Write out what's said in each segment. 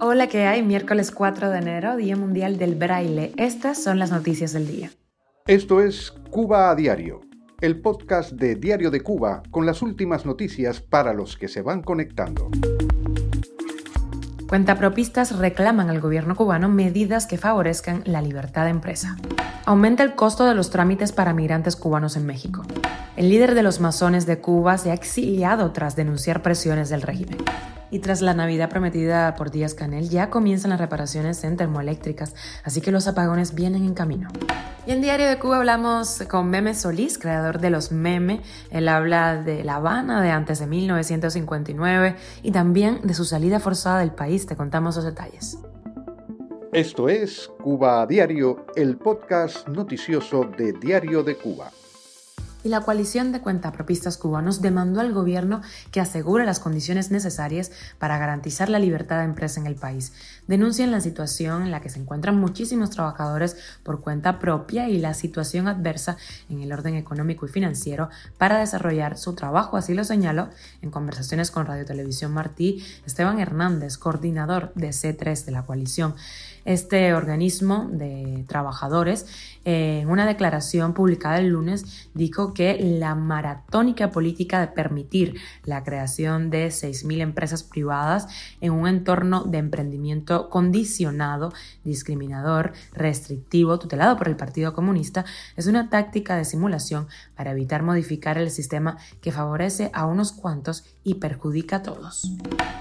Hola, ¿qué hay? Miércoles 4 de enero, Día Mundial del Braille. Estas son las noticias del día. Esto es Cuba a Diario, el podcast de Diario de Cuba con las últimas noticias para los que se van conectando. Cuentapropistas reclaman al gobierno cubano medidas que favorezcan la libertad de empresa. Aumenta el costo de los trámites para migrantes cubanos en México. El líder de los masones de Cuba se ha exiliado tras denunciar presiones del régimen. Y tras la Navidad prometida por Díaz Canel, ya comienzan las reparaciones en termoeléctricas, así que los apagones vienen en camino. Y en Diario de Cuba hablamos con Meme Solís, creador de los Meme. Él habla de La Habana de antes de 1959 y también de su salida forzada del país. Te contamos los detalles. Esto es Cuba Diario, el podcast noticioso de Diario de Cuba y la coalición de cuentapropistas cubanos demandó al gobierno que asegure las condiciones necesarias para garantizar la libertad de empresa en el país. Denuncian la situación en la que se encuentran muchísimos trabajadores por cuenta propia y la situación adversa en el orden económico y financiero para desarrollar su trabajo, así lo señaló en conversaciones con Radio Televisión Martí Esteban Hernández, coordinador de C3 de la coalición. Este organismo de trabajadores, en una declaración publicada el lunes, dijo que la maratónica política de permitir la creación de 6.000 empresas privadas en un entorno de emprendimiento condicionado, discriminador, restrictivo, tutelado por el Partido Comunista, es una táctica de simulación para evitar modificar el sistema que favorece a unos cuantos y perjudica a todos.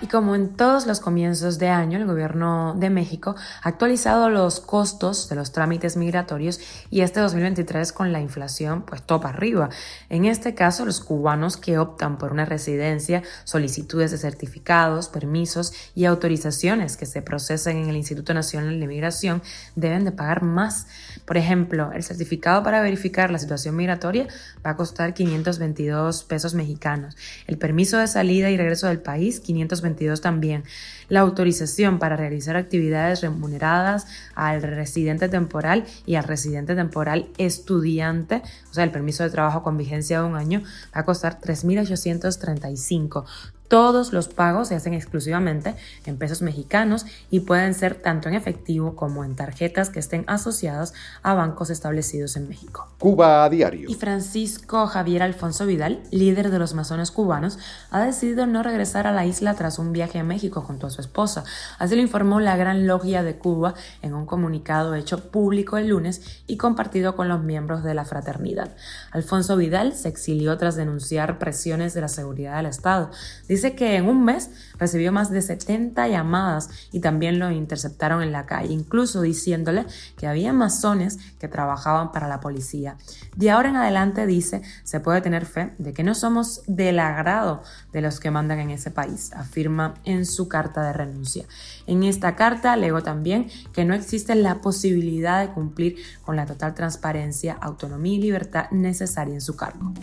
Y como en todos los comienzos de año, el gobierno de México actualizado los costos de los trámites migratorios y este 2023 con la inflación pues topa arriba. En este caso, los cubanos que optan por una residencia, solicitudes de certificados, permisos y autorizaciones que se procesen en el Instituto Nacional de Migración deben de pagar más. Por ejemplo, el certificado para verificar la situación migratoria va a costar 522 pesos mexicanos. El permiso de salida y regreso del país, 522 también. La autorización para realizar actividades remuneradas al residente temporal y al residente temporal estudiante, o sea, el permiso de trabajo con vigencia de un año, va a costar 3.835. Todos los pagos se hacen exclusivamente en pesos mexicanos y pueden ser tanto en efectivo como en tarjetas que estén asociadas a bancos establecidos en México. Cuba a diario. Y Francisco Javier Alfonso Vidal, líder de los masones cubanos, ha decidido no regresar a la isla tras un viaje a México junto a su esposa. Así lo informó la Gran Logia de Cuba en un comunicado hecho público el lunes y compartido con los miembros de la fraternidad. Alfonso Vidal se exilió tras denunciar presiones de la seguridad del Estado. Dice que en un mes recibió más de 70 llamadas y también lo interceptaron en la calle, incluso diciéndole que había masones que trabajaban para la policía. De ahora en adelante, dice, se puede tener fe de que no somos del agrado de los que mandan en ese país, afirma en su carta de renuncia. En esta carta alegó también que no existe la posibilidad de cumplir con la total transparencia, autonomía y libertad necesaria en su cargo.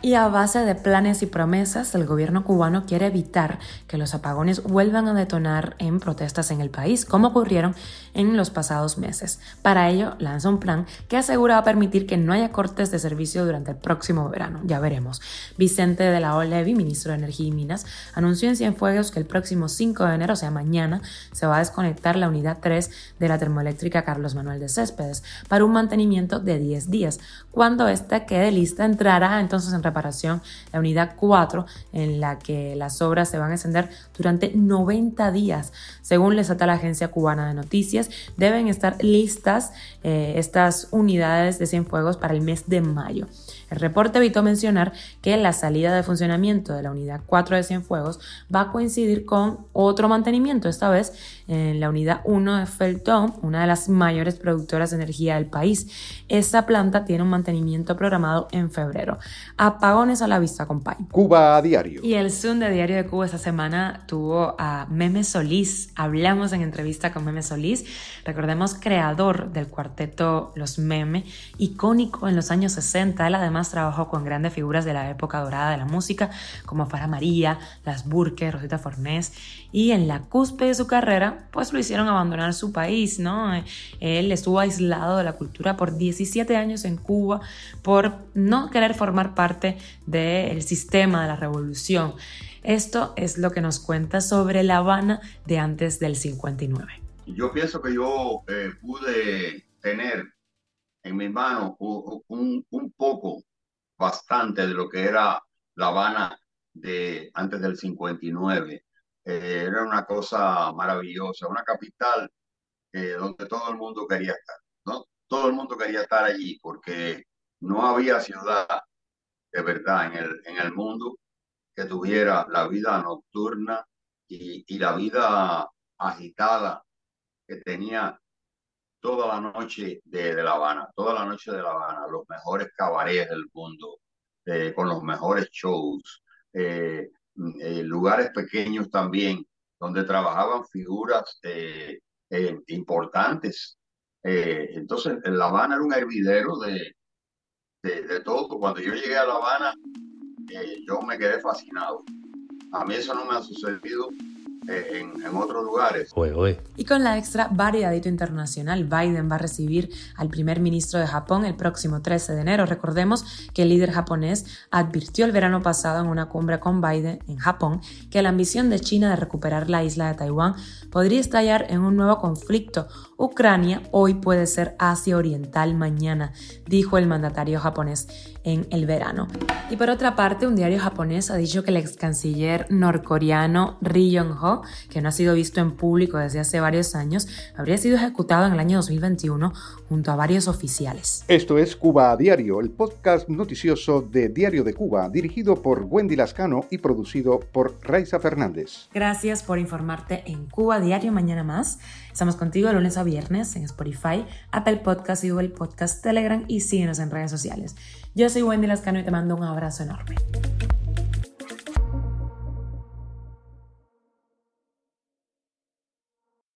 Y a base de planes y promesas, el gobierno cubano quiere evitar que los apagones vuelvan a detonar en protestas en el país, como ocurrieron en los pasados meses. Para ello, lanza un plan que asegura va a permitir que no haya cortes de servicio durante el próximo verano. Ya veremos. Vicente de la Olevi, ministro de Energía y Minas, anunció en Cienfuegos que el próximo 5 de enero, o sea mañana, se va a desconectar la unidad 3 de la termoeléctrica Carlos Manuel de Céspedes para un mantenimiento de 10 días. Cuando esta quede lista, entrará entonces en reparación la unidad 4, en la que las obras se van a extender durante 90 días. Según les ata la agencia cubana de noticias, deben estar listas eh, estas unidades de Cienfuegos para el mes de mayo. El reporte evitó mencionar que la salida de funcionamiento de la unidad 4 de Cienfuegos va a coincidir con otro mantenimiento, esta vez en la unidad 1 de Felton, una de las mayores productoras de energía del país. Esta planta tiene un mantenimiento programado en febrero. Apagones a la vista, compañero. Cuba a diario. Y el Zoom de Diario de Cuba esta semana tuvo a Meme Solís. Hablamos en entrevista con Meme Solís, recordemos creador del cuarteto Los Meme, icónico en los años 60. Él además además trabajó con grandes figuras de la época dorada de la música, como Fara María, Las Burke, Rosita Fornés, y en la cúspide de su carrera, pues lo hicieron abandonar su país, ¿no? Él estuvo aislado de la cultura por 17 años en Cuba por no querer formar parte del sistema de la revolución. Esto es lo que nos cuenta sobre La Habana de antes del 59. Yo pienso que yo eh, pude tener en mis manos un, un, poco, bastante de lo que era La Habana de antes del 59. Eh, era una cosa maravillosa, una capital eh, donde todo el mundo quería estar, ¿no? Todo el mundo quería estar allí porque no había ciudad de verdad en el, en el mundo que tuviera la vida nocturna y, y la vida agitada que tenía toda la noche de, de, La Habana, toda la noche de La Habana, los mejores cabarets del mundo, eh, con los mejores shows, eh, eh, lugares pequeños también, donde trabajaban figuras importantes. entonces, La Habana era un hervidero de, de, de, todo. Cuando yo llegué a La Habana, yo me quedé fascinado. A mí eso no me ha sucedido en, otros lugares. Y con la extra variadito internacional, Biden va a recibir al primer ministro de Japón el próximo 13 de enero. Recordemos que el líder japonés advirtió el verano pasado en una cumbre con Biden en Japón que la ambición de China de recuperar la isla de Taiwán podría estallar en un nuevo conflicto. Ucrania hoy puede ser Asia Oriental mañana, dijo el mandatario japonés en el verano. Y por otra parte, un diario japonés ha dicho que el ex canciller norcoreano Ri Yong-ho, que no ha sido visto en público desde hace varios años, habría sido ejecutado en el año 2021 junto a varios oficiales. Esto es Cuba a Diario, el podcast noticioso de Diario de Cuba, dirigido por Wendy Lascano y producido por Raiza Fernández. Gracias por informarte en Cuba Diario mañana más. Estamos contigo de lunes a viernes en Spotify, Apple Podcast y Google Podcast, Telegram y síguenos en redes sociales. Yo soy Wendy Lascano y te mando un abrazo enorme.